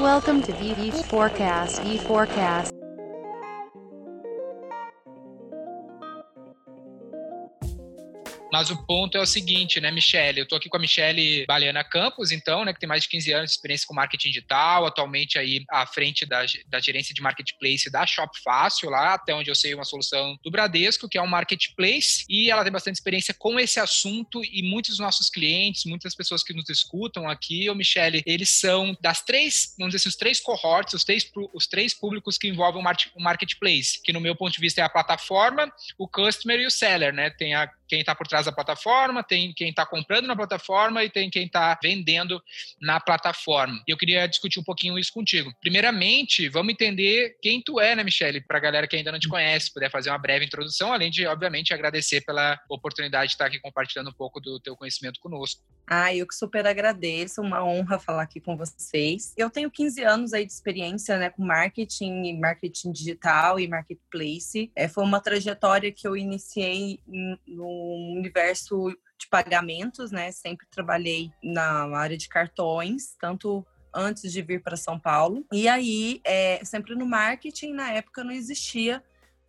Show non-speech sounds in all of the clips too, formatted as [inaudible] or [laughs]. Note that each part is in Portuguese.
Welcome to VV Forecast. V Forecast. Mas o ponto é o seguinte, né, Michele? Eu tô aqui com a Michele Baliana Campos, então, né, que tem mais de 15 anos de experiência com marketing digital, atualmente aí à frente da, da gerência de marketplace da Shop Fácil, lá até onde eu sei uma solução do Bradesco, que é um marketplace, e ela tem bastante experiência com esse assunto e muitos dos nossos clientes, muitas pessoas que nos escutam aqui, o Michele, eles são das três, vamos dizer assim, os três cohorts, os três, os três públicos que envolvem o marketplace, que no meu ponto de vista é a plataforma, o customer e o seller, né? Tem a quem está por trás da plataforma, tem quem está comprando na plataforma e tem quem está vendendo na plataforma. Eu queria discutir um pouquinho isso contigo. Primeiramente, vamos entender quem tu é, né, Michele? Para a galera que ainda não te conhece, puder fazer uma breve introdução, além de, obviamente, agradecer pela oportunidade de estar aqui compartilhando um pouco do teu conhecimento conosco. Ah, eu que super agradeço, uma honra falar aqui com vocês. Eu tenho 15 anos aí de experiência, né, com marketing, marketing digital e marketplace. É, foi uma trajetória que eu iniciei no universo de pagamentos, né? Sempre trabalhei na área de cartões, tanto antes de vir para São Paulo. E aí, é, sempre no marketing, na época não existia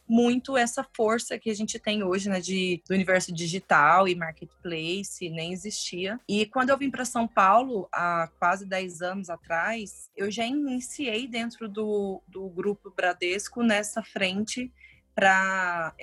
muito essa força que a gente tem hoje, né, de, do universo digital e marketplace, nem existia. E quando eu vim para São Paulo, há quase 10 anos atrás, eu já iniciei dentro do, do grupo Bradesco nessa frente para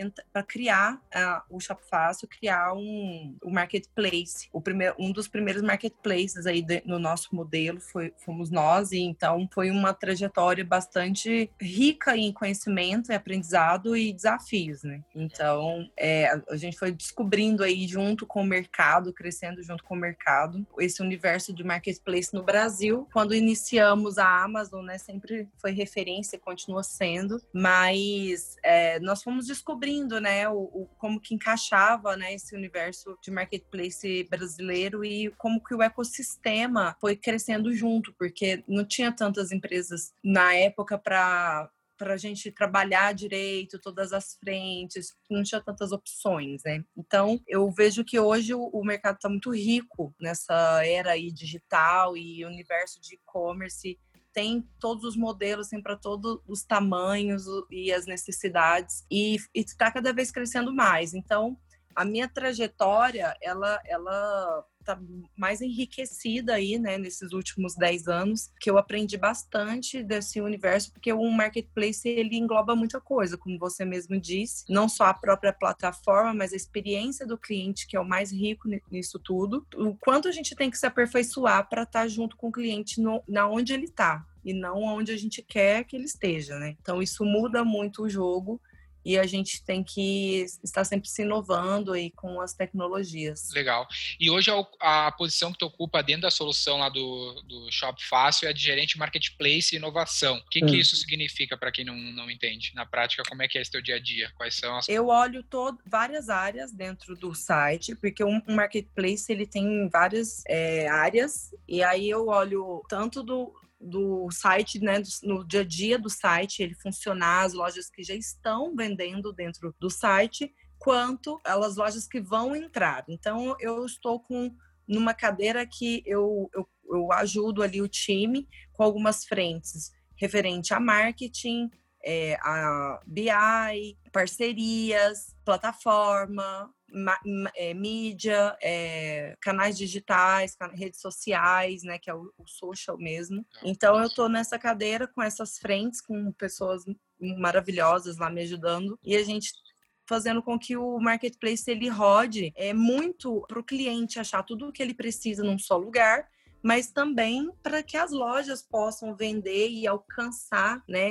criar uh, o Shop Fácil, criar um, um marketplace. O primeiro, um dos primeiros marketplaces aí de, no nosso modelo foi, fomos nós, e então foi uma trajetória bastante rica em conhecimento, e aprendizado e desafios, né? Então, é, a gente foi descobrindo aí junto com o mercado, crescendo junto com o mercado, esse universo de marketplace no Brasil. Quando iniciamos a Amazon, né, sempre foi referência, continua sendo, mas é, nós fomos descobrindo, né, o, o, como que encaixava, né, esse universo de marketplace brasileiro e como que o ecossistema foi crescendo junto, porque não tinha tantas empresas na época para para a gente trabalhar direito todas as frentes, não tinha tantas opções, né? Então, eu vejo que hoje o, mercado está muito rico nessa era aí digital e universo de e-commerce tem todos os modelos, tem para todos os tamanhos e as necessidades e está cada vez crescendo mais. Então, a minha trajetória, ela, ela tá mais enriquecida aí, né, nesses últimos 10 anos, que eu aprendi bastante desse universo, porque o marketplace, ele engloba muita coisa, como você mesmo disse, não só a própria plataforma, mas a experiência do cliente, que é o mais rico nisso tudo, o quanto a gente tem que se aperfeiçoar para estar tá junto com o cliente no, na onde ele está, e não onde a gente quer que ele esteja, né? Então isso muda muito o jogo e a gente tem que estar sempre se inovando aí com as tecnologias. Legal. E hoje a, posição que tu ocupa dentro da solução lá do, do Shop Fácil é de gerente marketplace e inovação. O que, hum. que isso significa para quem não, não entende? Na prática, como é que é esse teu dia a dia? Quais são as... Eu olho todo, várias áreas dentro do site, porque um, um marketplace ele tem várias é, áreas, e aí eu olho tanto do, do site, né, no dia a dia do site, ele funcionar, as lojas que já estão vendendo dentro do site, quanto as lojas que vão entrar. Então, eu estou com numa cadeira que eu, eu, eu ajudo ali o time com algumas frentes referente a marketing, é, a BI, parcerias, plataforma, é, mídia, é, canais digitais, redes sociais, né, que é o, o social mesmo. Então eu estou nessa cadeira com essas frentes, com pessoas maravilhosas lá me ajudando e a gente fazendo com que o marketplace ele rode é muito para o cliente achar tudo o que ele precisa num só lugar mas também para que as lojas possam vender e alcançar né,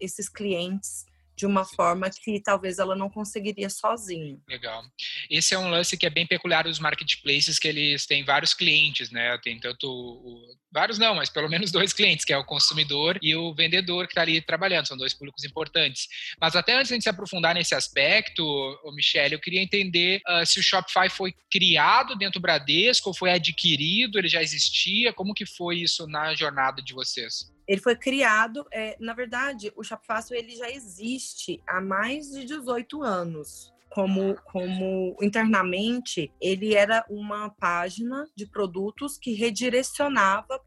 esses clientes de uma forma que talvez ela não conseguiria sozinha. Legal. Esse é um lance que é bem peculiar dos marketplaces, que eles têm vários clientes, né? Tem tanto o, vários não, mas pelo menos dois clientes, que é o consumidor e o vendedor que está ali trabalhando, são dois públicos importantes. Mas até antes de a gente se aprofundar nesse aspecto, o Michele, eu queria entender uh, se o Shopify foi criado dentro do Bradesco foi adquirido, ele já existia, como que foi isso na jornada de vocês? Ele foi criado, é, na verdade, o Shopfácil ele já existe há mais de 18 anos. Como, como internamente, ele era uma página de produtos que redirecionava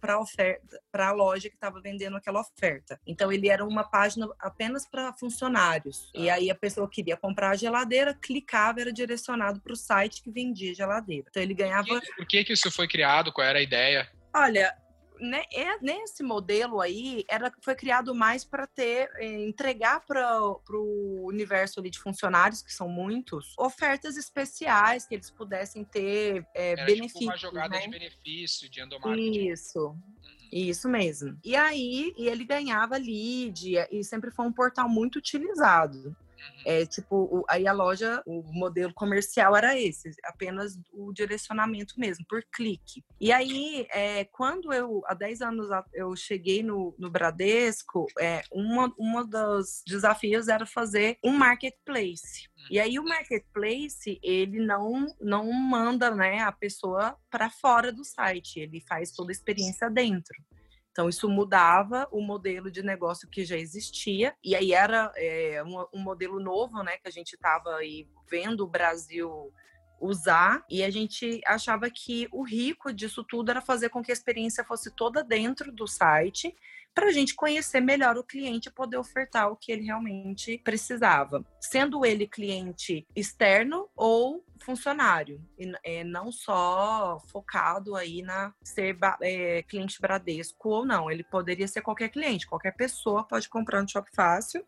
para oferta, para a loja que estava vendendo aquela oferta. Então ele era uma página apenas para funcionários. E aí a pessoa queria comprar a geladeira, clicava, era direcionado para o site que vendia geladeira. Então ele ganhava. Por que, por que, que isso foi criado? Qual era a ideia? Olha, né, é, nesse modelo aí era, foi criado mais para ter é, entregar para o universo ali de funcionários que são muitos ofertas especiais que eles pudessem ter é, era benefícios. Tipo uma jogada né? de benefício de endomarketing. Isso. Uhum. Isso mesmo. E aí, e ele ganhava lead, e sempre foi um portal muito utilizado. É tipo, aí a loja, o modelo comercial era esse, apenas o direcionamento mesmo, por clique. E aí, é, quando eu, há 10 anos eu cheguei no, no Bradesco, é, uma, uma dos desafios era fazer um marketplace. E aí o marketplace, ele não não manda, né, a pessoa para fora do site, ele faz toda a experiência dentro. Então, isso mudava o modelo de negócio que já existia, e aí era é, um, um, modelo novo, né, que a gente estava aí vendo o Brasil usar, e a gente achava que o rico disso tudo era fazer com que a experiência fosse toda dentro do site, para a gente conhecer melhor o cliente e poder ofertar o que ele realmente precisava, sendo ele cliente externo ou funcionário, e é, não só focado aí na ser é, cliente Bradesco ou não, ele poderia ser qualquer cliente, qualquer pessoa pode comprar no Shop Fácil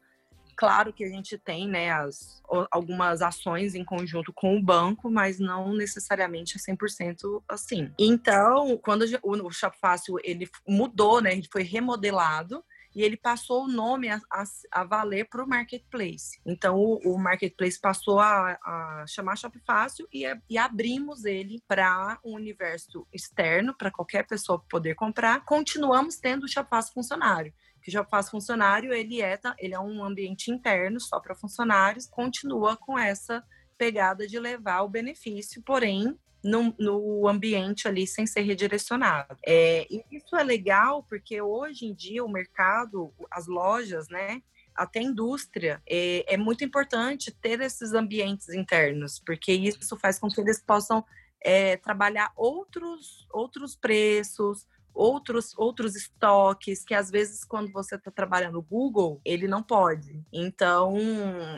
Claro que a gente tem né, as, algumas ações em conjunto com o banco, mas não necessariamente é 100% assim. Então, quando o Shop Fácil ele mudou, né, ele foi remodelado, e ele passou o nome a, a, a valer para o marketplace. Então o, o marketplace passou a, a, chamar Shop Fácil e, e abrimos ele para um universo externo, para qualquer pessoa poder comprar. Continuamos tendo o Shop Fácil funcionário que já faz funcionário, ele é, ele é um ambiente interno só para funcionários, continua com essa pegada de levar o benefício, porém no, no, ambiente ali sem ser redirecionado. É, e isso é legal porque hoje em dia o mercado, as lojas, né? Até a indústria, é, é muito importante ter esses ambientes internos, porque isso faz com que eles possam é, trabalhar outros, outros preços, outros, outros estoques que às vezes quando você está trabalhando no Google, ele não pode. Então,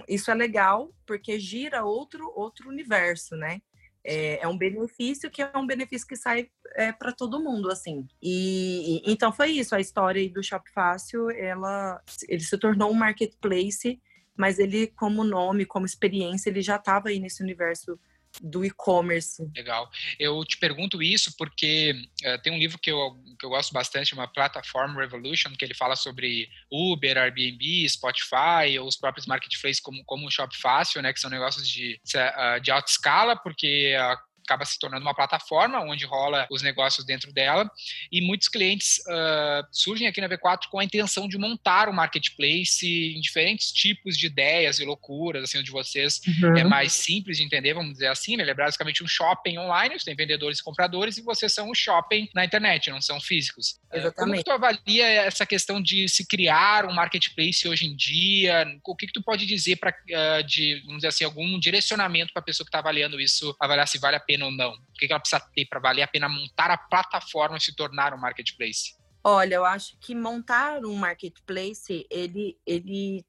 isso é legal porque gira outro, outro universo, né? É, é um benefício que é um benefício que sai é, para todo mundo, assim. E, e, então foi isso, a história do Shop Fácil, ela, ele se tornou um marketplace, mas ele como nome, como experiência, ele já estava aí nesse universo do e-commerce. Legal. Eu te pergunto isso porque uh, tem um livro que eu, que eu gosto bastante, uma Platform Revolution, que ele fala sobre Uber, Airbnb, Spotify, ou os próprios marketplaces como, como o Shop Fácil, né, que são negócios de, uh, de alta escala, porque uh, acaba se tornando uma plataforma onde rola os negócios dentro dela e muitos clientes uh, surgem aqui na V4 com a intenção de montar um marketplace em diferentes tipos de ideias e loucuras, assim, onde vocês uhum. é mais simples de entender, vamos dizer assim, né? ele é basicamente um shopping online, você tem vendedores e compradores e vocês são um shopping na internet, não são físicos. Exatamente. Como que tu avalia essa questão de se criar um marketplace hoje em dia? O que, que tu pode dizer para, uh, de, vamos dizer assim, algum direcionamento para a pessoa que está avaliando isso, avaliar se vale a pena ou não? O que ela precisa ter para valer a pena montar a plataforma e se tornar um marketplace? Olha, eu acho que montar um marketplace, ele, ele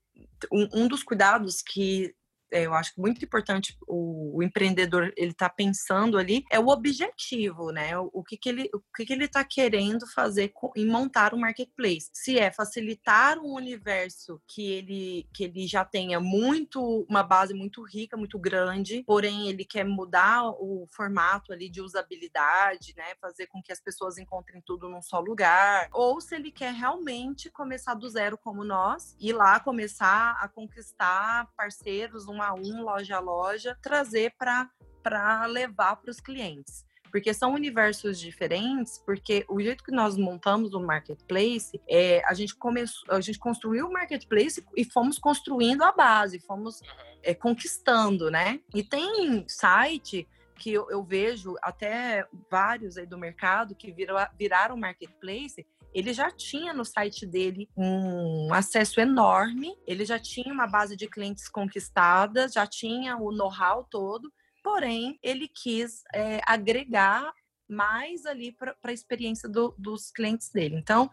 um, um dos cuidados que eu acho muito importante o, o empreendedor ele está pensando ali é o objetivo, né? O, o que, que ele o que, que ele está querendo fazer com, em montar um marketplace. Se é facilitar um universo que ele que ele já tenha muito uma base muito rica, muito grande, porém ele quer mudar o formato ali de usabilidade, né? Fazer com que as pessoas encontrem tudo num só lugar, ou se ele quer realmente começar do zero como nós, ir lá começar a conquistar parceiros, uma a um, loja a loja, trazer para levar para os clientes porque são universos diferentes, porque o jeito que nós montamos o marketplace, é, a gente começou, a gente construiu o marketplace e fomos construindo a base, fomos é, conquistando, né? E tem site que eu, eu, vejo até vários aí do mercado que viram, viraram marketplace ele já tinha no site dele um acesso enorme, ele já tinha uma base de clientes conquistadas, já tinha o know-how todo, porém ele quis é, agregar mais ali para a experiência do, dos clientes dele. Então,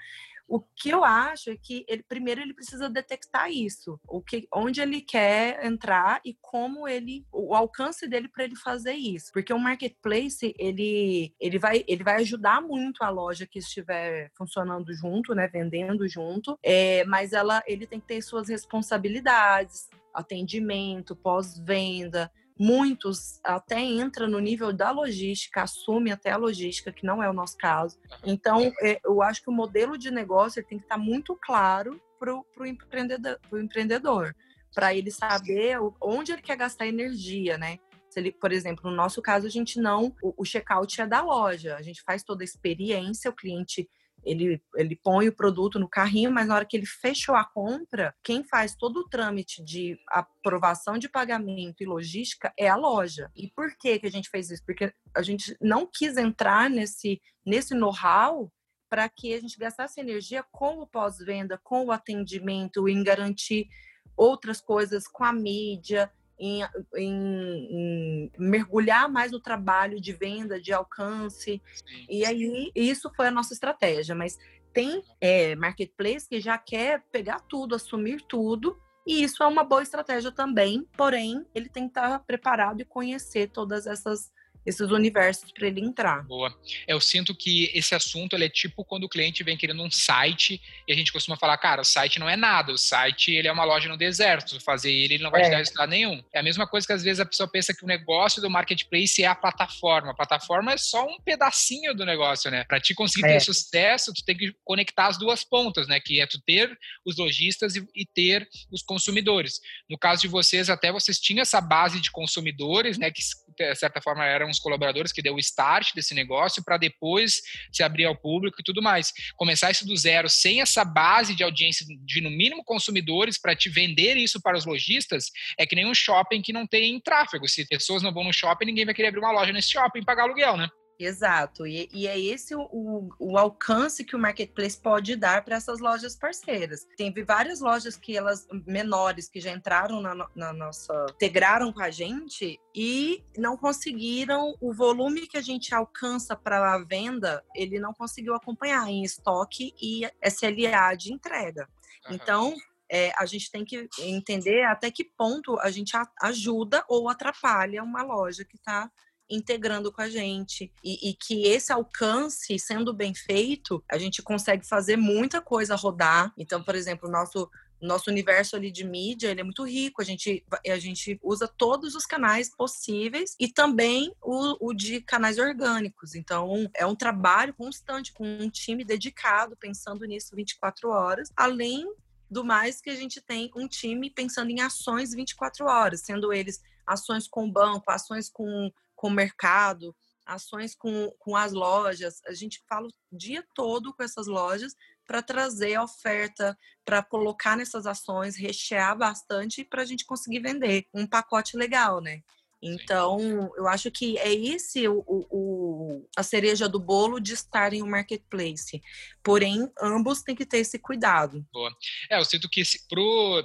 o que eu acho é que ele primeiro ele precisa detectar isso, o que, onde ele quer entrar e como ele, o alcance dele para ele fazer isso, porque o marketplace ele ele vai ele vai ajudar muito a loja que estiver funcionando junto, né, vendendo junto, é, mas ela ele tem que ter suas responsabilidades, atendimento, pós-venda, Muitos até entram no nível da logística, assumem até a logística, que não é o nosso caso. Então, é, eu acho que o modelo de negócio tem que estar muito claro para o empreendedor, empreendedor para ele saber onde ele quer gastar energia, né? Se ele, por exemplo, no nosso caso, a gente não. O, o check-out é da loja, a gente faz toda a experiência, o cliente ele, ele põe o produto no carrinho, mas na hora que ele fechou a compra, quem faz todo o trâmite de aprovação de pagamento e logística é a loja. E por que, que a gente fez isso? Porque a gente não quis entrar nesse, nesse know-how para que a gente gastasse energia com o pós-venda, com o atendimento, em garantir outras coisas com a mídia, em, em, em, mergulhar mais no trabalho de venda, de alcance. Sim. E aí, isso foi a nossa estratégia. Mas tem é, marketplace que já quer pegar tudo, assumir tudo. E isso é uma boa estratégia também, porém, ele tem que estar preparado e conhecer todas essas esses universos para ele entrar. Boa. Eu sinto que esse assunto é tipo quando o cliente vem querendo um site e a gente costuma falar, cara, o site não é nada, o site ele é uma loja no deserto, se fazer ele, ele não vai é. te dar resultado nenhum. É a mesma coisa que às vezes a pessoa pensa que o negócio do marketplace é a plataforma. A plataforma é só um pedacinho do negócio, né? Para te conseguir é. ter sucesso, tu tem que conectar as duas pontas, né? Que é tu ter os lojistas e, e ter os consumidores. No caso de vocês, até vocês tinham essa base de consumidores, né? Que de certa forma eram os colaboradores que deu o start desse negócio para depois se abrir ao público e tudo mais. Começar isso do zero, sem essa base de audiência de no mínimo consumidores para te vender isso para os lojistas, é que nem um shopping que não tem tráfego. Se pessoas não vão no shopping, ninguém vai querer abrir uma loja nesse shopping e pagar aluguel, né? Exato, e, e é esse o, o, o, alcance que o marketplace pode dar para essas lojas parceiras. Tem várias lojas que elas menores que já entraram na, na, nossa, integraram com a gente e não conseguiram o volume que a gente alcança para a venda, ele não conseguiu acompanhar em estoque e SLA de entrega. Uhum. Então, é, a gente tem que entender até que ponto a gente ajuda ou atrapalha uma loja que está integrando com a gente. E, e, que esse alcance, sendo bem feito, a gente consegue fazer muita coisa rodar. Então, por exemplo, o nosso nosso universo ali de mídia ele é muito rico a gente a gente usa todos os canais possíveis e também o, o de canais orgânicos então é um trabalho constante com um time dedicado pensando nisso 24 horas além do mais que a gente tem um time pensando em ações 24 horas sendo eles ações com o banco ações com com o mercado, ações com, com as lojas. A gente fala o dia todo com essas lojas para trazer a oferta, para colocar nessas ações, rechear bastante para a gente conseguir vender um pacote legal, né? Então, eu acho que é esse o, o, a cereja do bolo de estar em um marketplace. Porém, ambos têm que ter esse cuidado. Boa. É, eu sinto que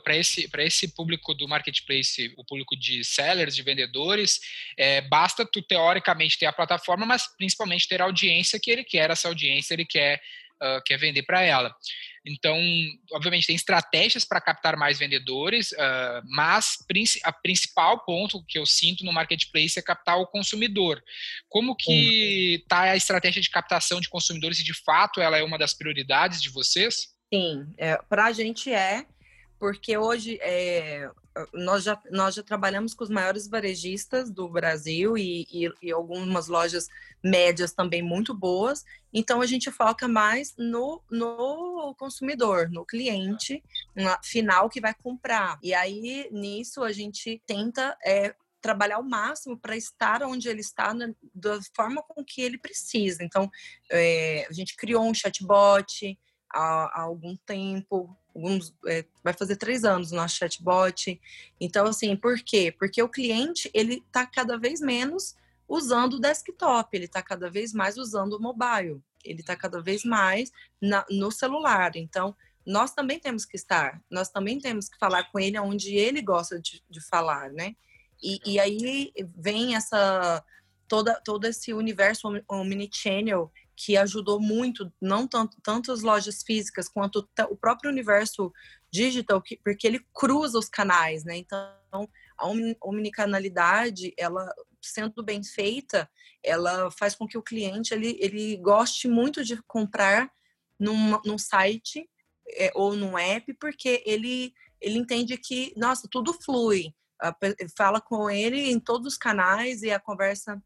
para esse, esse público do marketplace, o público de sellers, de vendedores, é, basta tu teoricamente ter a plataforma, mas principalmente ter a audiência que ele quer, essa audiência ele quer, uh, quer vender para ela. Então, obviamente, tem estratégias para captar mais vendedores, uh, mas a principal ponto que eu sinto no marketplace é captar o consumidor. Como que está a estratégia de captação de consumidores e, de fato, ela é uma das prioridades de vocês? Sim, é, para a gente é, porque hoje é, nós, já, nós já trabalhamos com os maiores varejistas do Brasil e, e, e, algumas lojas médias também muito boas. Então a gente foca mais no, no consumidor, no cliente final que vai comprar. E aí nisso a gente tenta é, trabalhar ao máximo para estar onde ele está né, da forma com que ele precisa. Então é, a gente criou um chatbot há, há algum tempo alguns é, vai fazer três anos o nosso chatbot. Então, assim, por quê? Porque o cliente ele está cada vez menos usando o desktop, ele está cada vez mais usando o mobile, ele está cada vez mais na, no celular. Então, nós também temos que estar, nós também temos que falar com ele onde ele gosta de, de falar, né? E, e aí vem essa toda, todo esse universo omnichannel que ajudou muito, não tanto, tanto as lojas físicas quanto o próprio universo digital, que, porque ele cruza os canais, né? Então, a omnicanalidade, ela sendo bem feita, ela faz com que o cliente ele, ele goste muito de comprar num, num site é, ou num app, porque ele, ele entende que, nossa, tudo flui. Fala com ele em todos os canais e a conversa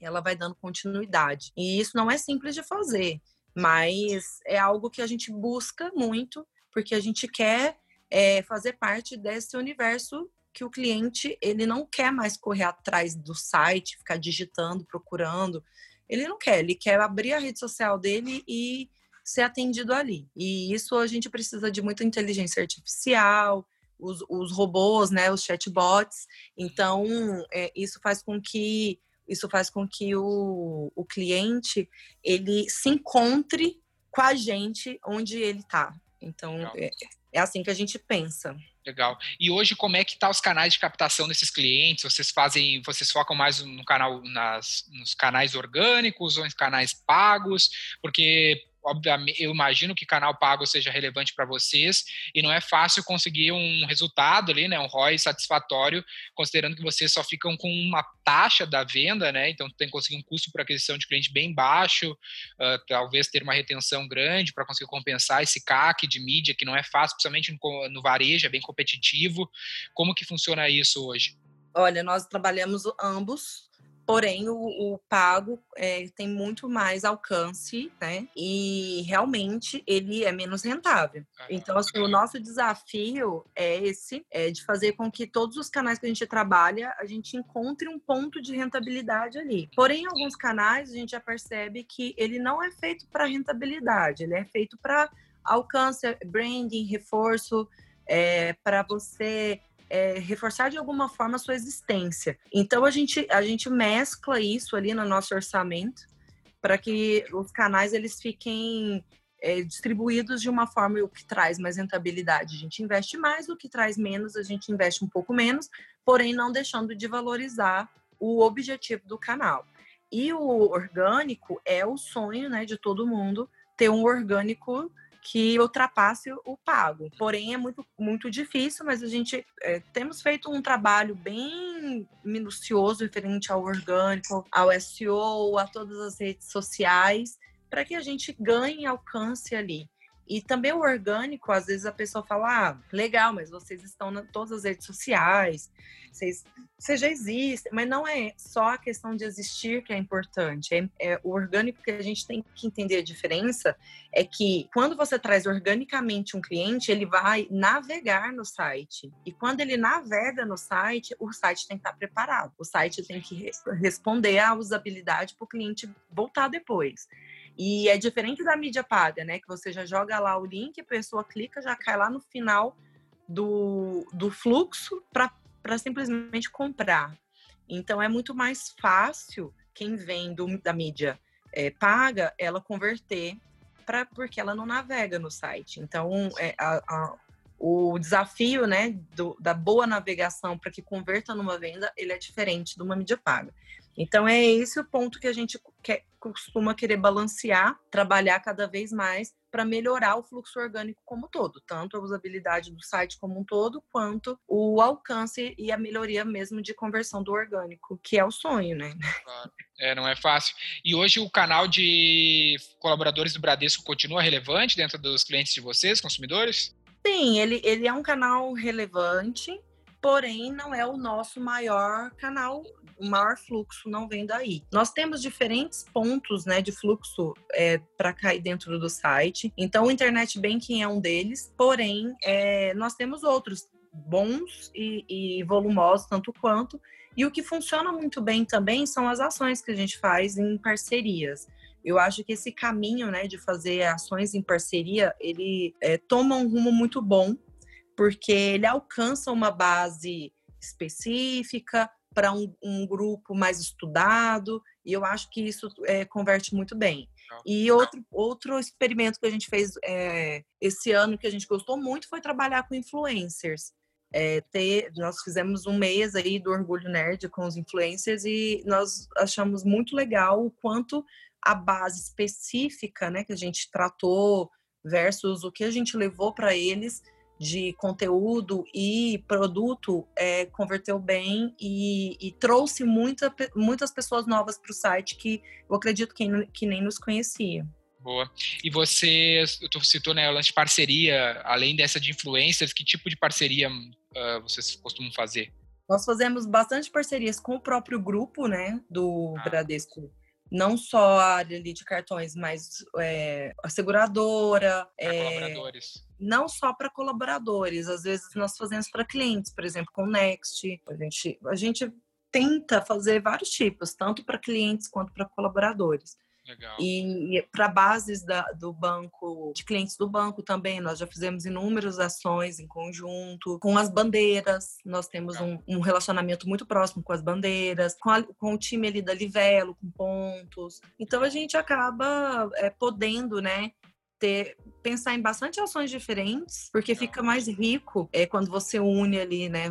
ela vai dando continuidade. E isso não é simples de fazer, mas é algo que a gente busca muito, porque a gente quer é, fazer parte desse universo que o cliente ele não quer mais correr atrás do site, ficar digitando, procurando. Ele não quer, ele quer abrir a rede social dele e ser atendido ali. E isso a gente precisa de muita inteligência artificial, os, os robôs, né, os chatbots. Então, é, isso faz com que isso faz com que o, o cliente ele se encontre com a gente onde ele está. Então, é, é assim que a gente pensa. Legal. E hoje, como é que tá os canais de captação desses clientes? Vocês fazem, vocês focam mais no canal, nas, nos canais orgânicos ou nos canais pagos? Porque obviamente, eu imagino que canal pago seja relevante para vocês e não é fácil conseguir um resultado ali, né, um ROI satisfatório, considerando que vocês só ficam com uma taxa da venda, né, então tem que conseguir um custo por aquisição de cliente bem baixo, uh, talvez ter uma retenção grande para conseguir compensar esse CAC de mídia que não é fácil, principalmente no, no varejo, é bem competitivo. Como que funciona isso hoje? Olha, nós trabalhamos ambos, Porém, o, o pago é, tem muito mais alcance, né? E realmente ele é menos rentável. Então, assim, o nosso desafio é esse, é de fazer com que todos os canais que a gente trabalha, a gente encontre um ponto de rentabilidade ali. Porém, alguns canais, a gente já percebe que ele não é feito para rentabilidade, ele é feito para alcance, branding, reforço, é, para você é, reforçar de alguma forma a sua existência. Então a gente, a gente mescla isso ali no nosso orçamento para que os canais eles fiquem é, distribuídos de uma forma o que traz mais rentabilidade. A gente investe mais, o que traz menos, a gente investe um pouco menos, porém não deixando de valorizar o objetivo do canal. E o orgânico é o sonho né, de todo mundo ter um orgânico que ultrapasse o pago. Porém, é muito, muito difícil, mas a gente é, temos feito um trabalho bem minucioso referente ao orgânico, ao SEO, a todas as redes sociais, para que a gente ganhe alcance ali. E também o orgânico, às vezes a pessoa fala, ah, legal, mas vocês estão em todas as redes sociais, vocês, vocês já existem, mas não é só a questão de existir que é importante. É, é, o orgânico que a gente tem que entender a diferença é que quando você traz organicamente um cliente, ele vai navegar no site. E quando ele navega no site, o site tem que estar preparado. O site tem que responder à usabilidade para o cliente voltar depois. E é diferente da mídia paga, né? Que você já joga lá o link, a pessoa clica, já cai lá no final do, do fluxo para simplesmente comprar. Então é muito mais fácil quem vem do, da mídia é, paga ela converter para porque ela não navega no site. Então é, a, a, o desafio né, do, da boa navegação para que converta numa venda ele é diferente de uma mídia paga. Então é esse o ponto que a gente quer, costuma querer balancear, trabalhar cada vez mais para melhorar o fluxo orgânico como todo, tanto a usabilidade do site como um todo, quanto o alcance e a melhoria mesmo de conversão do orgânico, que é o sonho, né? Claro. É, não é fácil. E hoje o canal de colaboradores do Bradesco continua relevante dentro dos clientes de vocês, consumidores? Sim, ele, ele é um canal relevante, porém não é o nosso maior canal o maior fluxo não vem daí. Nós temos diferentes pontos né, de fluxo é, para cair dentro do site. Então, o Internet Banking é um deles, porém, é, nós temos outros bons e, e volumosos, tanto quanto. E o que funciona muito bem também são as ações que a gente faz em parcerias. Eu acho que esse caminho, né, de fazer ações em parceria, ele é, toma um rumo muito bom, porque ele alcança uma base específica, para um, um, grupo mais estudado, e eu acho que isso é, converte muito bem. E outro, outro experimento que a gente fez é, esse ano, que a gente gostou muito, foi trabalhar com influencers. é, ter, nós fizemos um mês aí do Orgulho Nerd com os influencers e nós achamos muito legal o quanto a base específica, né, que a gente tratou versus o que a gente levou para eles de conteúdo e produto é, converteu bem e, e trouxe muita, muitas pessoas novas para o site que eu acredito que, que nem nos conhecia. Boa. E você, tu citou, né, de parceria, além dessa de influencers, que tipo de parceria uh, vocês costumam fazer? Nós fazemos bastante parcerias com o próprio grupo, né, do ah. Bradesco. Não só a área ali de cartões, mas é, a seguradora. É, colaboradores. Não só para colaboradores, às vezes nós fazemos para clientes, por exemplo, com o Next. A gente, a gente tenta fazer vários tipos, tanto para clientes quanto para colaboradores. Legal. E, para bases da, do banco, de clientes do banco também, nós já fizemos inúmeras ações em conjunto. Com as bandeiras, nós temos um, um, relacionamento muito próximo com as bandeiras, com, a, com, o time ali da Livelo, com pontos. Então a gente acaba é, podendo, né, ter pensar em bastante ações diferentes, porque fica mais rico é quando você une ali, né,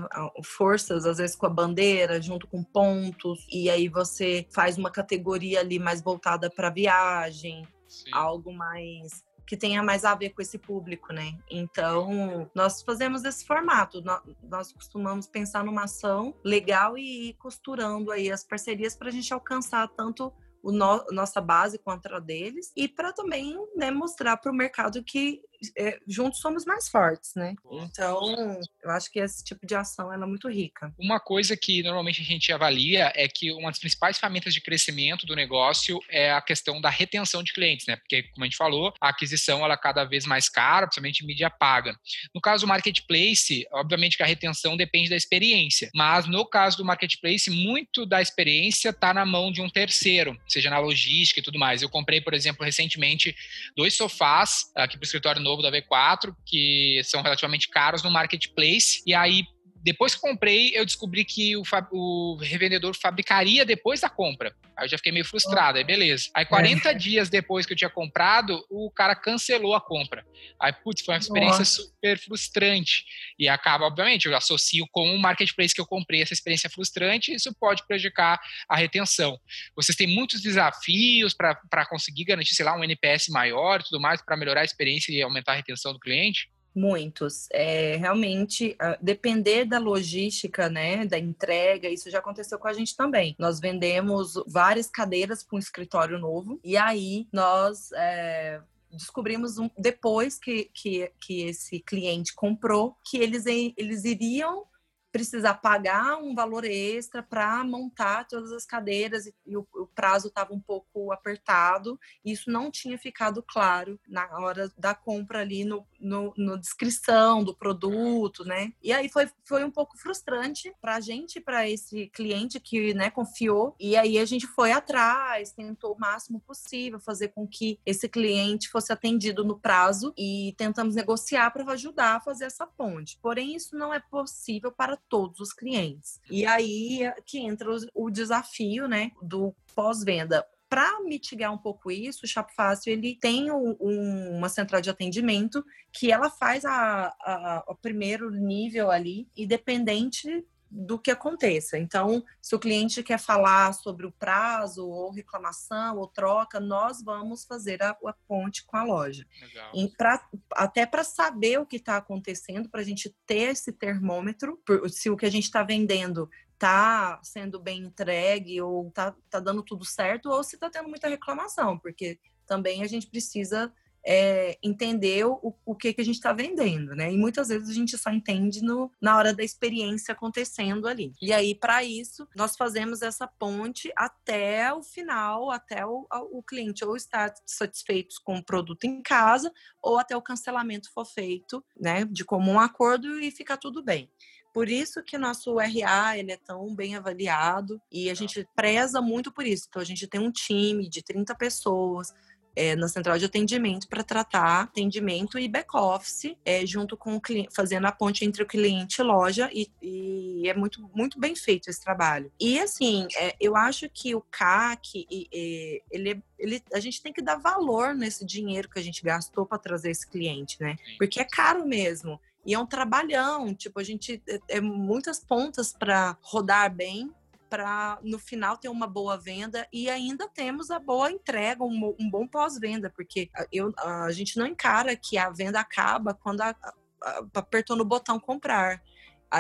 forças, às vezes com a bandeira, junto com pontos, e aí você faz uma categoria ali mais voltada para viagem, Sim. algo mais que tenha mais a ver com esse público, né? Então, nós fazemos esse formato. Nós costumamos pensar numa ação legal e ir costurando aí as parcerias para a gente alcançar tanto o no, nossa base contra a deles e para também né, mostrar para o mercado que é, juntos somos mais fortes, né? Então, eu acho que esse tipo de ação é muito rica. Uma coisa que normalmente a gente avalia é que uma das principais ferramentas de crescimento do negócio é a questão da retenção de clientes, né? Porque, como a gente falou, a aquisição ela é cada vez mais cara, principalmente mídia paga. No caso do marketplace, obviamente que a retenção depende da experiência, mas no caso do marketplace, muito da experiência está na mão de um terceiro, seja na logística e tudo mais. Eu comprei, por exemplo, recentemente dois sofás aqui para o escritório novo da V4, que são relativamente caros no marketplace. E aí, depois que comprei, eu descobri que o, o, revendedor fabricaria depois da compra. Aí eu já fiquei meio frustrado, aí beleza. Aí 40 é. dias depois que eu tinha comprado, o cara cancelou a compra. Aí, putz, foi uma experiência Nossa. super frustrante. E acaba, obviamente, eu associo com o marketplace que eu comprei essa experiência frustrante, isso pode prejudicar a retenção. Vocês têm muitos desafios para conseguir garantir, sei lá, um NPS maior e tudo mais, para melhorar a experiência e aumentar a retenção do cliente? Muitos. É, realmente, depender da logística, né, da entrega, isso já aconteceu com a gente também. Nós vendemos várias cadeiras para um escritório novo, e aí nós é, descobrimos um, depois que, que, que esse cliente comprou que eles, eles iriam precisar pagar um valor extra para montar todas as cadeiras e, o, o, prazo estava um pouco apertado. Isso não tinha ficado claro na hora da compra ali no, no, no descrição do produto, né? E aí foi, foi um pouco frustrante para a gente, para esse cliente que né, confiou. E aí a gente foi atrás, tentou o máximo possível fazer com que esse cliente fosse atendido no prazo e tentamos negociar para ajudar a fazer essa ponte. Porém, isso não é possível para todos os clientes. E aí que entra o, desafio, né, do pós-venda para mitigar um pouco isso, o Shop Fácil ele tem um, uma central de atendimento que ela faz a, a, o primeiro nível ali, independente do que aconteça. Então, se o cliente quer falar sobre o prazo, ou reclamação, ou troca, nós vamos fazer a, a ponte com a loja. Pra, até para saber o que está acontecendo, para a gente ter esse termômetro, se o que a gente está vendendo está sendo bem entregue, ou está tá dando tudo certo, ou se está tendo muita reclamação, porque também a gente precisa é, entender o, o que, que a gente está vendendo, né? E muitas vezes a gente só entende no, na hora da experiência acontecendo ali. E aí, para isso, nós fazemos essa ponte até o final, até o, o cliente ou estar satisfeito com o produto em casa, ou até o cancelamento for feito, né? De comum acordo e ficar tudo bem. Por isso que nosso RA ele é tão bem avaliado e a gente preza muito por isso. Então a gente tem um time de 30 pessoas, é, na central de atendimento para tratar atendimento e back-office, é, junto com o cliente, fazendo a ponte entre o cliente e loja, e, e, é muito, muito bem feito esse trabalho. E assim, é, eu acho que o CAC, e, ele, ele, a gente tem que dar valor nesse dinheiro que a gente gastou para trazer esse cliente, né? Porque é caro mesmo. E é um trabalhão, tipo, a gente é, é muitas pontas para rodar bem, para no final ter uma boa venda e ainda temos a boa entrega, um, um bom pós-venda, porque eu, a gente não encara que a venda acaba quando a, a, apertou no botão comprar.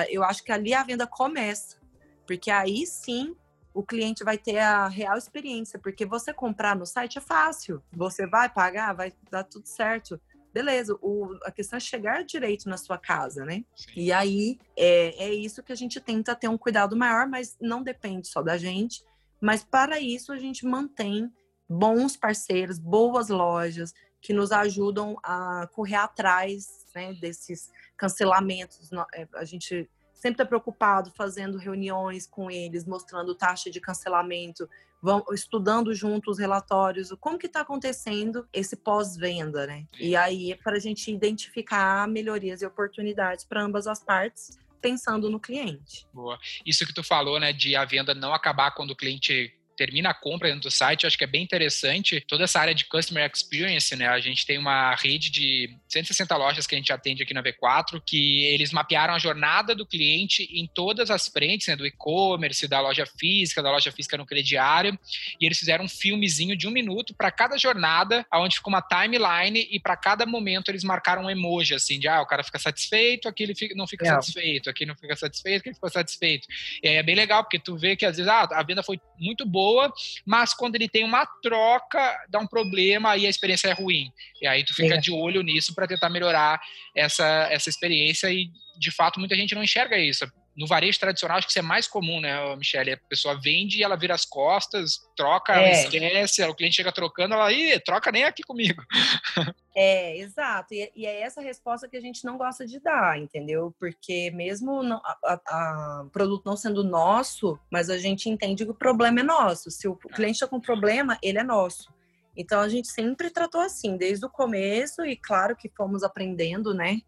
Eu acho que ali a venda começa, porque aí sim o cliente vai ter a real experiência, porque você comprar no site é fácil, você vai pagar, vai dar tudo certo beleza, o, a questão é chegar direito na sua casa, né? Sim. E aí é, é isso que a gente tenta ter um cuidado maior, mas não depende só da gente. Mas para isso a gente mantém bons parceiros, boas lojas que nos ajudam a correr atrás né, desses cancelamentos. É, a gente sempre está preocupado fazendo reuniões com eles, mostrando taxa de cancelamento, vão estudando junto os relatórios, como que está acontecendo esse pós-venda, né? E aí é para a gente identificar melhorias e oportunidades para ambas as partes, pensando no cliente. Boa. Isso que tu falou, né, de a venda não acabar quando o cliente termina a compra dentro do site, eu acho que é bem interessante toda essa área de customer experience, né? A gente tem uma rede de 160 lojas que a gente atende aqui na V4, que eles mapearam a jornada do cliente em todas as frentes, né? Do e-commerce, da loja física, da loja física no crediário, e eles fizeram um filmezinho de um minuto para cada jornada, onde ficou uma timeline e para cada momento eles marcaram um emoji, assim, de ah, o cara fica satisfeito, aqui ele fica, não fica é. satisfeito, aqui não fica satisfeito, aqui ele ficou satisfeito. E aí é bem legal, porque tu vê que às vezes ah, a venda foi muito boa, boa, mas quando ele tem uma troca, dá um problema e a experiência é ruim. E aí tu fica é. de olho nisso para tentar melhorar essa, essa experiência e, de fato, muita gente não enxerga isso no varejo tradicional, acho que isso é mais comum, né, Michelle? A pessoa vende e ela vira as costas, troca, é. esquece, o cliente chega trocando, ela, ih, troca nem aqui comigo. [laughs] É, exato. E, e, é essa resposta que a gente não gosta de dar, entendeu? Porque mesmo o produto não sendo nosso, mas a gente entende que o problema é nosso. Se o é. cliente está com problema, ele é nosso. Então a gente sempre tratou assim, desde o começo, e claro que fomos aprendendo, né?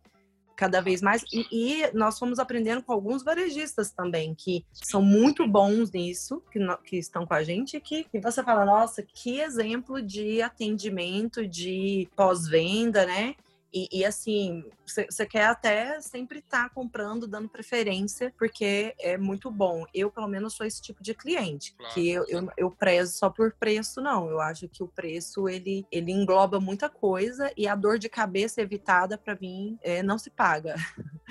Cada vez mais. E, e, nós fomos aprendendo com alguns varejistas também, que são muito bons nisso, que, que estão com a gente, que, que você fala, nossa, que exemplo de atendimento, de pós-venda, né? E, e assim, você quer até sempre estar tá comprando, dando preferência, porque é muito bom. Eu, pelo menos, sou esse tipo de cliente, claro. que eu, eu, eu, prezo só por preço, não. Eu acho que o preço, ele, ele engloba muita coisa e a dor de cabeça evitada, para mim, é, não se paga.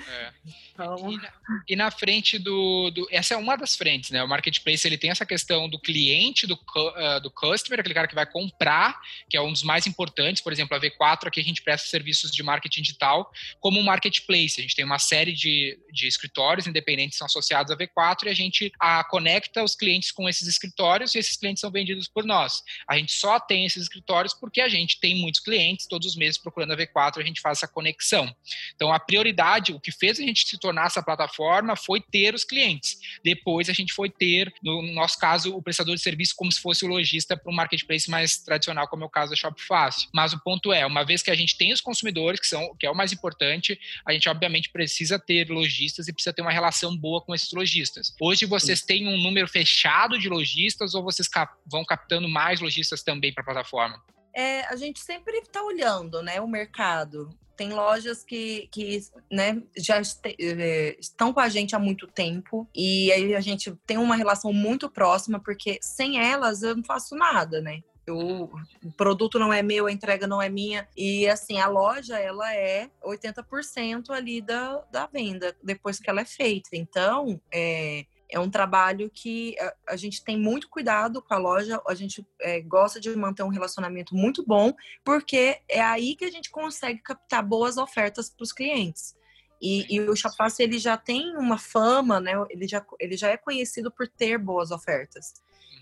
É. Então... E, na, e, na, frente do, do, Essa é uma das frentes, né? O marketplace, ele tem essa questão do cliente, do, uh, do customer, aquele cara que vai comprar, que é um dos mais importantes. Por exemplo, a V4, aqui a gente presta serviços de marketing digital, como um marketplace. A gente tem uma série de, de escritórios independentes são associados à V4 e a gente a, conecta os clientes com esses escritórios e esses clientes são vendidos por nós. A gente só tem esses escritórios porque a gente tem muitos clientes, todos os meses procurando a V4 a gente faz essa conexão. Então a prioridade, o que fez a gente se tornar essa plataforma foi ter os clientes. Depois a gente foi ter, no nosso caso, o prestador de serviço como se fosse o lojista para um marketplace mais tradicional, como é o caso da Shop Fácil. Mas o ponto é, uma vez que a gente tem os consumidores, que são que é o mais importante, a gente obviamente precisa ter lojistas e precisa ter uma relação boa com esses lojistas. Hoje vocês têm um número fechado de lojistas ou vocês cap vão captando mais lojistas também para a plataforma? É, a gente sempre está olhando né, o mercado. Tem lojas que, que né, já este, é, estão com a gente há muito tempo e aí a gente tem uma relação muito próxima, porque sem elas eu não faço nada, né? Eu, o produto não é meu, a entrega não é minha. E assim, a loja, ela é 80% ali da, da venda, depois que ela é feita. Então, é, é um trabalho que a, gente tem muito cuidado com a loja, a gente é, gosta de manter um relacionamento muito bom, porque é aí que a gente consegue captar boas ofertas para os clientes. E, e, o Chapasse, ele já tem uma fama, né? Ele já, ele já é conhecido por ter boas ofertas.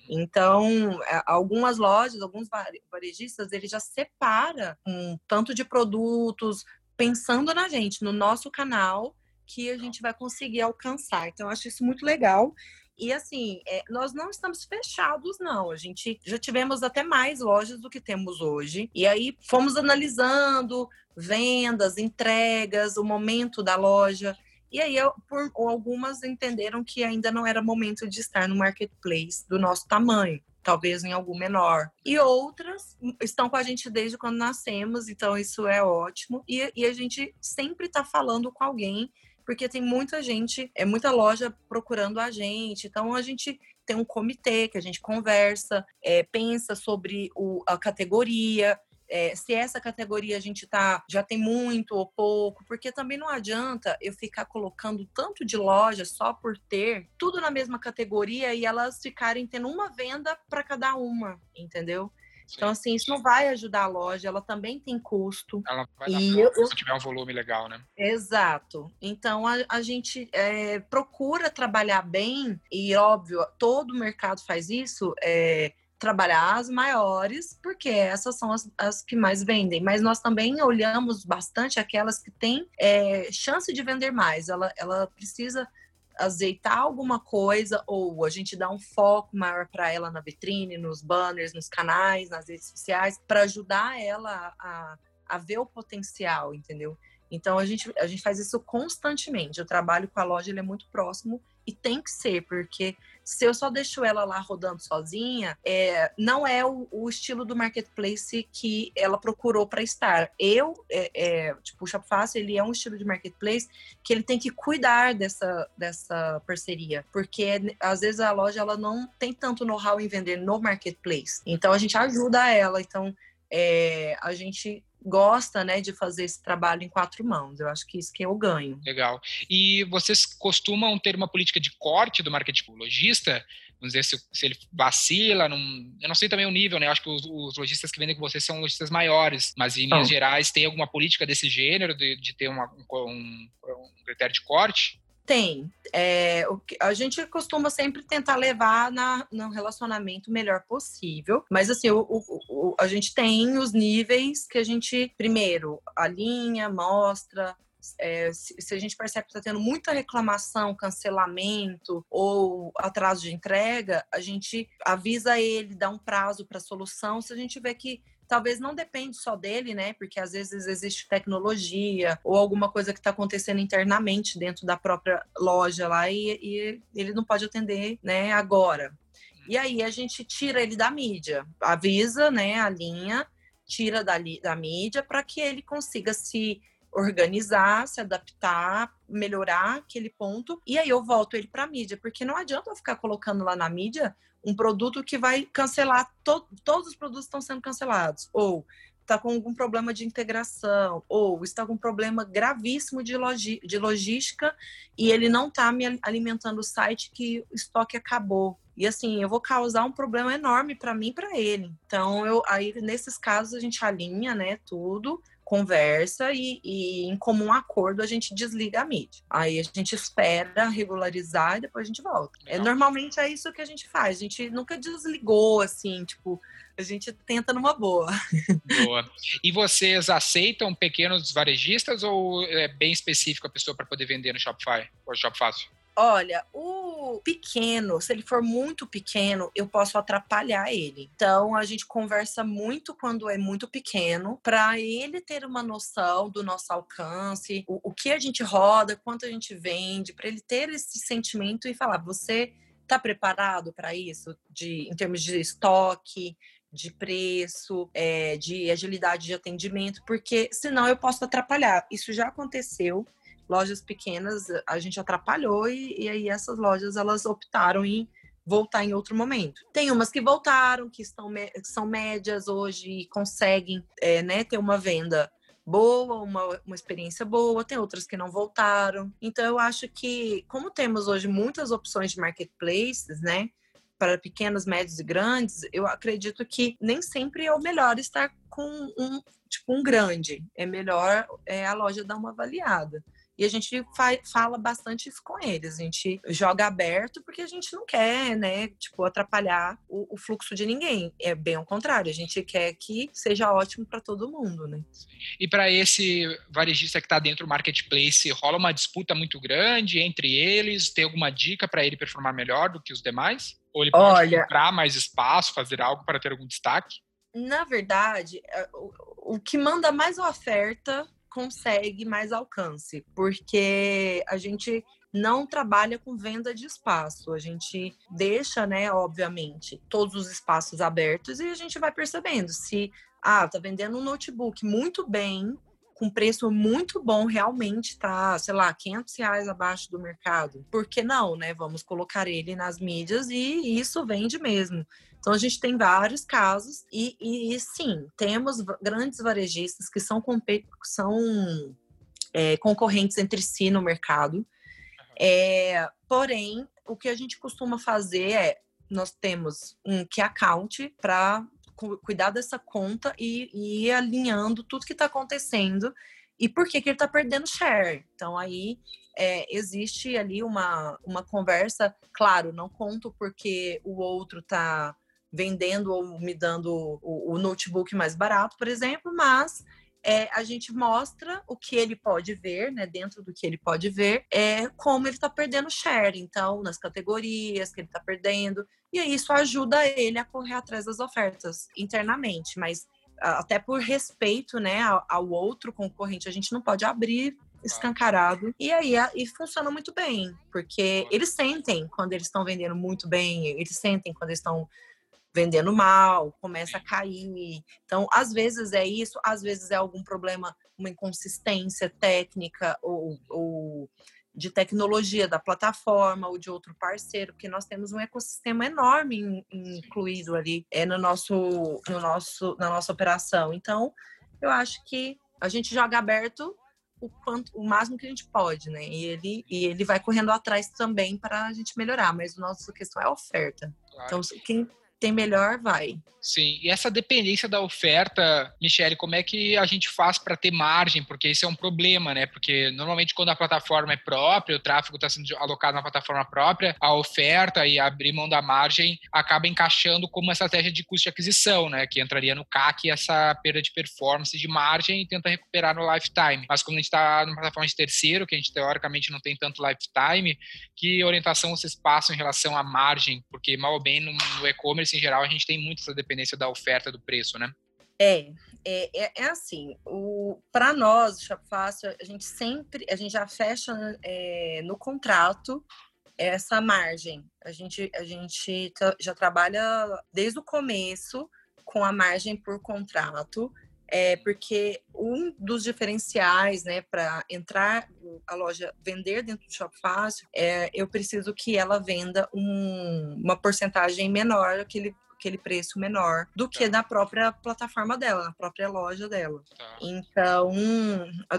Então, é, algumas lojas, alguns varejistas, ele já separa um tanto de produtos pensando na gente, no nosso canal, que a gente vai conseguir alcançar. Então, eu acho isso muito legal. E assim, é, nós não estamos fechados, não. A gente já tivemos até mais lojas do que temos hoje. E aí fomos analisando vendas, entregas, o momento da loja. E aí, eu, por, algumas entenderam que ainda não era momento de estar no marketplace do nosso tamanho. talvez em algum menor. E outras estão com a gente desde quando nascemos, então isso é ótimo. E, e a gente sempre está falando com alguém porque tem muita gente, é muita loja procurando a gente. Então a gente tem um comitê que a gente conversa, é, pensa sobre o, a categoria, é, se essa categoria a gente tá, já tem muito ou pouco, porque também não adianta eu ficar colocando tanto de loja só por ter tudo na mesma categoria e elas ficarem tendo uma venda para cada uma, entendeu? Então, assim, isso não vai ajudar a loja, ela também tem custo. Ela vai dar e eu, se tiver um volume legal, né? Exato. Então, a, a gente é, procura trabalhar bem, e óbvio, todo o mercado faz isso, é, trabalhar as maiores, porque essas são as, as, que mais vendem. Mas nós também olhamos bastante aquelas que têm é, chance de vender mais. Ela, ela precisa azeitar alguma coisa ou a gente dá um foco maior para ela na vitrine, nos banners, nos canais, nas redes sociais, para ajudar ela a, a ver o potencial, entendeu? Então a gente, a gente faz isso constantemente. O trabalho com a loja ele é muito próximo e tem que ser, porque se eu só deixo ela lá rodando sozinha, é, não é o, o estilo do marketplace que ela procurou para estar. Eu, é, é, tipo, o Shopify, ele é um estilo de marketplace que ele tem que cuidar dessa, dessa parceria, porque às vezes a loja ela não tem tanto know-how em vender no marketplace. Então a gente ajuda ela. Então é, a gente gosta, né, de fazer esse trabalho em quatro mãos. Eu acho que isso que eu ganho. Legal. E vocês costumam ter uma política de corte do marketing lojista? Vamos dizer, se, se ele vacila, num, eu não sei também o nível, né? Eu acho que os, os, lojistas que vendem com vocês são lojistas maiores, mas em linhas gerais tem alguma política desse gênero, de, de ter uma, um, um critério de corte? Tem. É, a gente costuma sempre tentar levar na, no relacionamento o melhor possível. Mas, assim, o, o, o, a gente tem os níveis que a gente, primeiro, alinha, mostra, é, se, se, a gente percebe que está tendo muita reclamação, cancelamento ou atraso de entrega, a gente avisa ele, dá um prazo para solução. Se a gente vê que talvez não depende só dele, né? Porque às vezes existe tecnologia ou alguma coisa que está acontecendo internamente dentro da própria loja lá e, e ele não pode atender, né? Agora. E aí a gente tira ele da mídia, avisa, né? A linha, tira da, da mídia para que ele consiga se organizar, se adaptar, melhorar aquele ponto, e aí eu volto ele para a mídia, porque não adianta eu ficar colocando lá na mídia um produto que vai cancelar, to todos os produtos estão sendo cancelados, ou está com algum problema de integração, ou está com um problema gravíssimo de, logi de logística e ele não está me alimentando o site que o estoque acabou. E assim, eu vou causar um problema enorme para mim e para ele. Então, eu, aí nesses casos a gente alinha, né, tudo, conversa e, e, em comum acordo a gente desliga a mídia. Aí a gente espera regularizar e depois a gente volta. É, normalmente é isso que a gente faz. A gente nunca desligou assim, tipo, a gente tenta numa boa. Boa. E vocês aceitam pequenos varejistas ou é bem específico a pessoa para poder vender no Shopify ou Shop Fácil? Olha, o pequeno, se ele for muito pequeno, eu posso atrapalhar ele. Então a gente conversa muito quando é muito pequeno, para ele ter uma noção do nosso alcance, o, o que a gente roda, quanto a gente vende, para ele ter esse sentimento e falar: você está preparado para isso, de, em termos de estoque, de preço, é, de agilidade de atendimento, porque senão eu posso atrapalhar. Isso já aconteceu lojas pequenas a gente atrapalhou e, e aí essas lojas elas optaram em voltar em outro momento. Tem umas que voltaram, que estão são médias hoje e conseguem é, né, ter uma venda boa, uma, uma experiência boa, tem outras que não voltaram. Então eu acho que, como temos hoje muitas opções de marketplaces, né? Para pequenos, médios e grandes, eu acredito que nem sempre é o melhor estar com um tipo um grande. É melhor é, a loja dar uma avaliada. E a gente fala bastante isso com eles. A gente joga aberto porque a gente não quer, né, tipo, atrapalhar o, o fluxo de ninguém. É bem ao contrário, a gente quer que seja ótimo para todo mundo, né? E para esse varejista que está dentro do marketplace, rola uma disputa muito grande entre eles? Tem alguma dica para ele performar melhor do que os demais? Ou ele pode Olha, comprar mais espaço, fazer algo para ter algum destaque? Na verdade, é, o que manda mais a oferta consegue mais alcance, porque a gente não trabalha com venda de espaço. A gente deixa, né, obviamente, todos os espaços abertos e a gente vai percebendo se ah, tá vendendo um notebook muito bem, com preço muito bom, realmente tá, sei lá, 500 reais abaixo do mercado. Por que não, né? Vamos colocar ele nas mídias e isso vende mesmo. Então a gente tem vários casos e, e, e sim, temos grandes varejistas que são, são é, concorrentes entre si no mercado. É, porém, o que a gente costuma fazer é nós temos um key account para cuidar dessa conta e, e ir alinhando tudo que está acontecendo e por que, que ele está perdendo share. Então, aí é, existe ali uma, uma conversa, claro, não conto porque o outro está vendendo ou me dando o, o, notebook mais barato, por exemplo, mas é, a gente mostra o que ele pode ver, né, dentro do que ele pode ver, é como ele está perdendo share, então, nas categorias que ele está perdendo, e isso ajuda ele a correr atrás das ofertas internamente, mas até por respeito, né, ao, ao outro concorrente, a gente não pode abrir escancarado. E aí e funciona muito bem, porque eles sentem quando eles estão vendendo muito bem, eles sentem quando eles estão vendendo mal, começa a cair. Então, às vezes é isso, às vezes é algum problema, uma inconsistência técnica ou, ou de tecnologia da plataforma ou de outro parceiro, porque nós temos um ecossistema enorme incluído ali é, no nosso, no nosso, na nossa operação. Então, eu acho que a gente joga aberto o quanto o máximo que a gente pode, né? E ele e ele vai correndo atrás também para a gente melhorar, mas a nossa questão é a oferta. Claro. Então, quem tem melhor, vai. Sim, e essa dependência da oferta, Michele, como é que a gente faz para ter margem? Porque isso é um problema, né? Porque normalmente quando a plataforma é própria, o tráfego está sendo alocado na plataforma própria, a oferta e abrir mão da margem acaba encaixando como uma estratégia de custo de aquisição, né? Que entraria no CAC essa perda de performance de margem e tenta recuperar no lifetime. Mas quando a gente está numa plataforma de terceiro, que a gente teoricamente não tem tanto lifetime, que orientação vocês passam em relação à margem? Porque mal ou bem no e-commerce em geral, a gente tem muito essa dependência da oferta do preço, né? É, é, é, é assim, para nós, o Shopify, a gente sempre, a gente já fecha é, no contrato essa margem. A gente, a gente já trabalha desde o começo com a margem por contrato, é porque um dos diferenciais, né, para entrar a loja vender dentro do Shop Fácil, é eu preciso que ela venda um, uma porcentagem menor, aquele aquele preço menor do que tá. na própria plataforma dela, na própria loja dela. Tá. Então,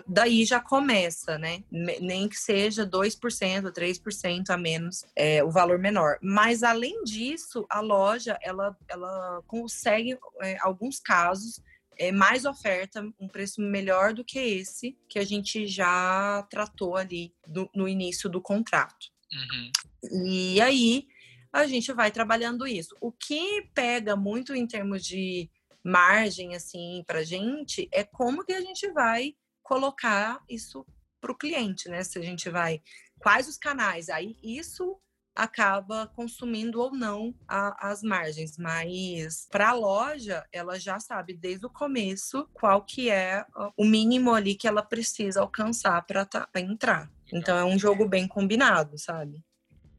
daí já começa, né? Nem que seja 2%, 3% a menos é, o valor menor. Mas, além disso, a loja, ela, ela consegue, é, alguns casos, é, mais oferta, um preço melhor do que esse que a gente já tratou ali do, no início do contrato. Uhum. E aí a gente vai trabalhando isso. O que pega muito em termos de margem assim para gente é como que a gente vai colocar isso para o cliente, né? Se a gente vai quais os canais, aí isso acaba consumindo ou não a, as margens, mas para a loja ela já sabe desde o começo qual que é o mínimo ali que ela precisa alcançar para tá, entrar. Então é um jogo bem combinado, sabe?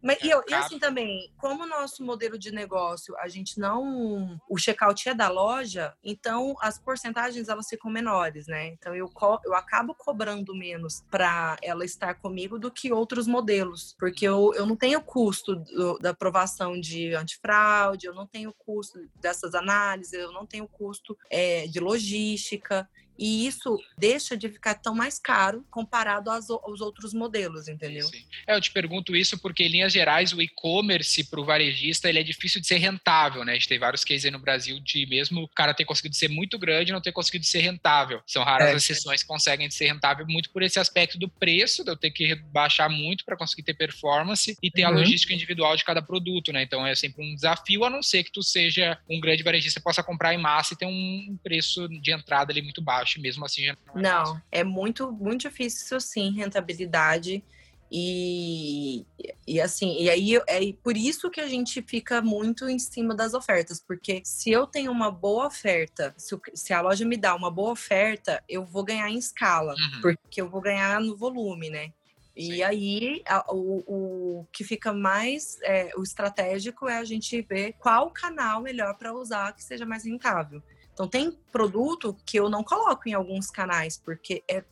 Mas, e, eu, e, assim também, como o nosso modelo de negócio, a gente não. O checkout é da loja, então as porcentagens elas ficam menores, né? Então eu, co, eu acabo cobrando menos para ela estar comigo do que outros modelos, porque eu, eu não tenho custo do, da aprovação de antifraude, eu não tenho custo dessas análises, eu não tenho custo é, de logística. E isso deixa de ficar tão mais caro comparado aos, aos outros modelos, entendeu? Sim. É, eu te pergunto isso porque, em linhas gerais, o e-commerce para o varejista ele é difícil de ser rentável, né? A gente tem vários cases aí no Brasil de mesmo o cara ter conseguido ser muito grande e não ter conseguido ser rentável. São raras é. as exceções que conseguem ser rentável muito por esse aspecto do preço, de eu ter que baixar muito para conseguir ter performance e ter uhum. a logística individual de cada produto, né? Então é sempre um desafio, a não ser que tu seja um grande varejista possa comprar em massa e ter um preço de entrada ali muito baixo mesmo assim não é Não, é muito, muito difícil sim, rentabilidade. E, e assim, e aí é por isso que a gente fica muito em cima das ofertas, porque se eu tenho uma boa oferta, se, se a loja me dá uma boa oferta, eu vou ganhar em escala, uhum. porque eu vou ganhar no volume, né? E Sim. aí, a, o, o que fica mais é, o estratégico é a gente ver qual canal melhor para usar que seja mais rentável. Então, tem produto que eu não coloco em alguns canais, porque é,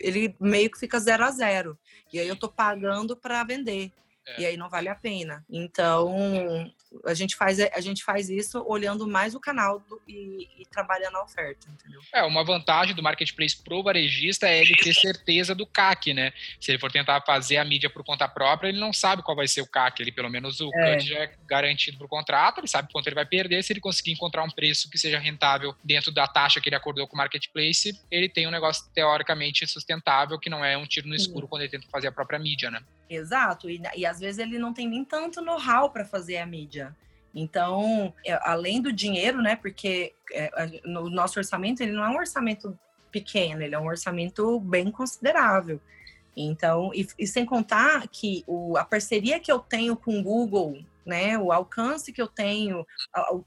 ele meio que fica zero a zero. E aí eu tô pagando para vender. É. E aí não vale a pena. Então, a gente faz, a gente faz isso olhando mais o canal do, e, e, trabalhando a oferta, entendeu? É, uma vantagem do marketplace pro varejista é ele ter certeza do CAC, né? Se ele for tentar fazer a mídia por conta própria, ele não sabe qual vai ser o CAC. Ele, pelo menos, o é. já é garantido pro contrato, ele sabe quanto ele vai perder. Se ele conseguir encontrar um preço que seja rentável dentro da taxa que ele acordou com o marketplace, ele tem um negócio teoricamente sustentável, que não é um tiro no escuro Sim. quando ele tenta fazer a própria mídia, né? Exato, e, e às vezes ele não tem nem tanto know-how para fazer a mídia. Então, é, além do dinheiro, né? Porque é, no nosso orçamento ele não é um orçamento pequeno, ele é um orçamento bem considerável. Então, e, e sem contar que o, a parceria que eu tenho com o Google, né, o alcance que eu tenho,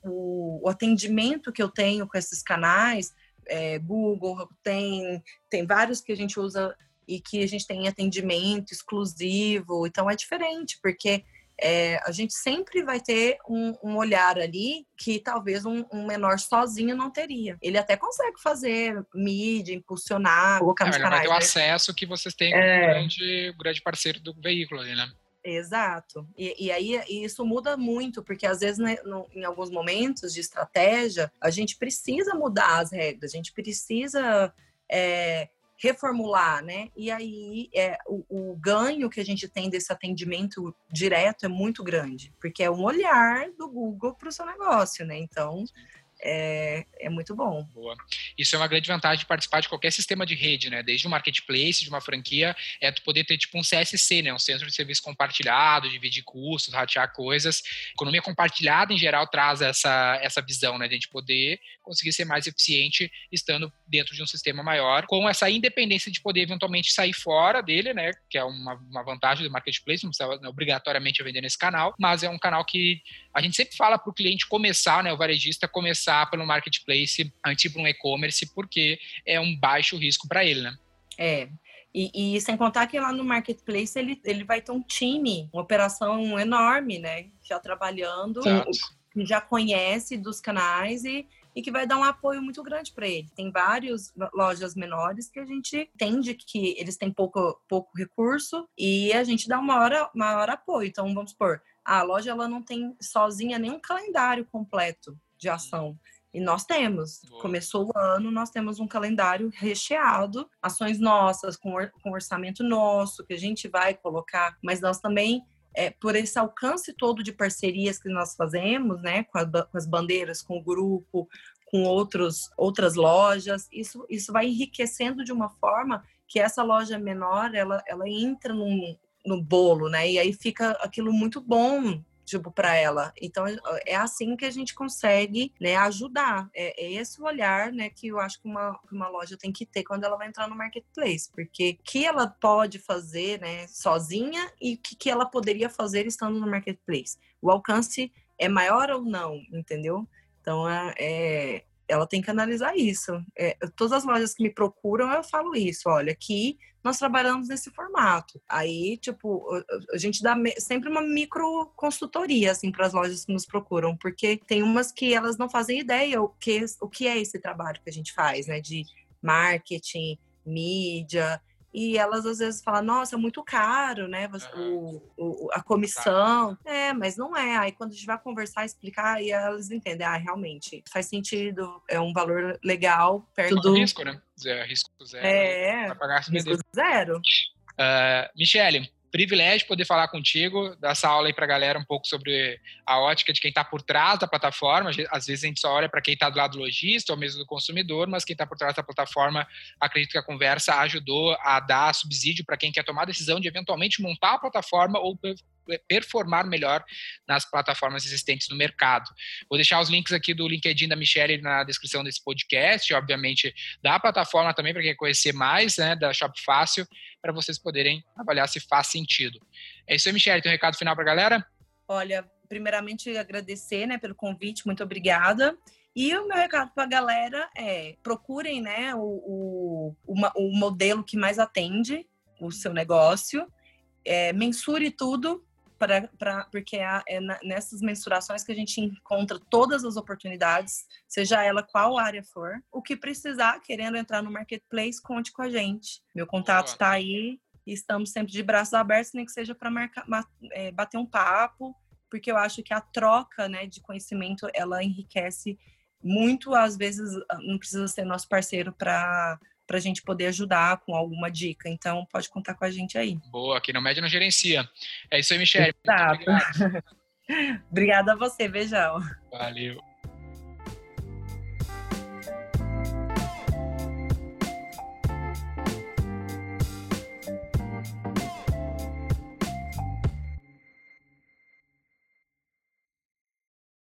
o, o atendimento que eu tenho com esses canais, é, Google tem tem vários que a gente usa e que a gente tem atendimento exclusivo. Então é diferente, porque é, a gente sempre vai ter um, um olhar ali que talvez um, um, menor sozinho não teria. Ele até consegue fazer mídia, impulsionar, colocar é, nos canais. Vai ter o né? acesso que vocês têm com é... o grande, grande parceiro do veículo ali, né? Exato. E, e aí isso muda muito, porque às vezes né, no, em alguns momentos de estratégia, a gente precisa mudar as regras, a gente precisa é, reformular, né? E aí é, o, o, ganho que a gente tem desse atendimento direto é muito grande, porque é um olhar do Google para o seu negócio, né? Então é, é muito bom. Boa. Isso é uma grande vantagem de participar de qualquer sistema de rede, né? Desde um marketplace, de uma franquia, é tu poder ter tipo um CSC, né? Um centro de serviço compartilhado, dividir custos, ratear coisas. Economia compartilhada, em geral, traz essa, essa visão, né? De a gente poder conseguir ser mais eficiente estando dentro de um sistema maior, com essa independência de poder eventualmente sair fora dele, né? Que é uma, uma vantagem do marketplace, não precisa né, obrigatoriamente vender nesse canal, mas é um canal que a gente sempre fala para o cliente começar, né? O varejista começar começar pelo marketplace antes para um e-commerce, porque é um baixo risco para ele, né? É. E, e, sem contar que lá no marketplace ele, ele vai ter um time, uma operação enorme, né? Já trabalhando, que já conhece dos canais e, e que vai dar um apoio muito grande para ele. Tem várias lojas menores que a gente entende que eles têm pouco, pouco recurso e a gente dá uma hora maior apoio. Então, vamos supor, a loja ela não tem sozinha nenhum calendário completo de ação. E nós temos. Boa. Começou o ano, nós temos um calendário recheado, ações nossas, com, or com orçamento nosso, que a gente vai colocar, mas nós também é, por esse alcance todo de parcerias que nós fazemos, né, com, a, com, as bandeiras, com o grupo, com outros, outras lojas, isso, isso vai enriquecendo de uma forma que essa loja menor, ela, ela entra num, no bolo, né, e aí fica aquilo muito bom tipo, para ela. Então, é assim que a gente consegue né, ajudar. É, é esse olhar né, que eu acho que uma, uma loja tem que ter quando ela vai entrar no marketplace. Porque o que ela pode fazer né, sozinha e o que, que ela poderia fazer estando no marketplace. O alcance é maior ou não, entendeu? Então, é, é ela tem que analisar isso. É, todas as lojas que me procuram, eu falo isso. Olha, aqui nós trabalhamos nesse formato. Aí, tipo, a gente dá sempre uma micro consultoria, assim, para as lojas que nos procuram, porque tem umas que elas não fazem ideia o que, o que é esse trabalho que a gente faz, né, de marketing, mídia, e elas às vezes falam, nossa, é muito caro, né? O, o, a comissão. É, mas não é. Aí quando a gente vai conversar, explicar, aí elas entendem, ah, realmente faz sentido, é um valor legal perto do. risco, né? Zero, risco zero. É, pagar risco zero. Uh, Michele, privilégio poder falar contigo, dar essa aula aí para a galera um pouco sobre a ótica de quem está por trás da plataforma. Às vezes a gente só olha para quem está do lado do lojista ou mesmo do consumidor, mas quem está por trás da plataforma, acredito que a conversa ajudou a dar subsídio para quem quer tomar a decisão de eventualmente montar a plataforma ou performar melhor nas plataformas existentes no mercado. Vou deixar os links aqui do LinkedIn da Michelle na descrição desse podcast, obviamente da plataforma também para quem conhecer mais, né, da Shop Fácil, para vocês poderem avaliar se faz sentido. É isso aí, Michelle. Tem um recado final para a galera? Olha, primeiramente agradecer, né, pelo convite, muito obrigada. E o meu recado para a galera é procurem, né, o, o, o, modelo que mais atende o seu negócio, é, mensure tudo, pra, pra, porque é, é nessas mensurações que a gente encontra todas as oportunidades, seja ela qual área for. O que precisar, querendo entrar no marketplace, conte com a gente. Meu contato está aí e estamos sempre de braços abertos, nem que seja para é, bater um papo, porque eu acho que a troca né, de conhecimento ela enriquece muito. Às vezes não precisa ser nosso parceiro para para a gente poder ajudar com alguma dica. Então, pode contar com a gente aí. Boa, aqui no Média não gerencia. É isso aí, Michelle. Exato. [laughs] Obrigada a você, beijão. Valeu.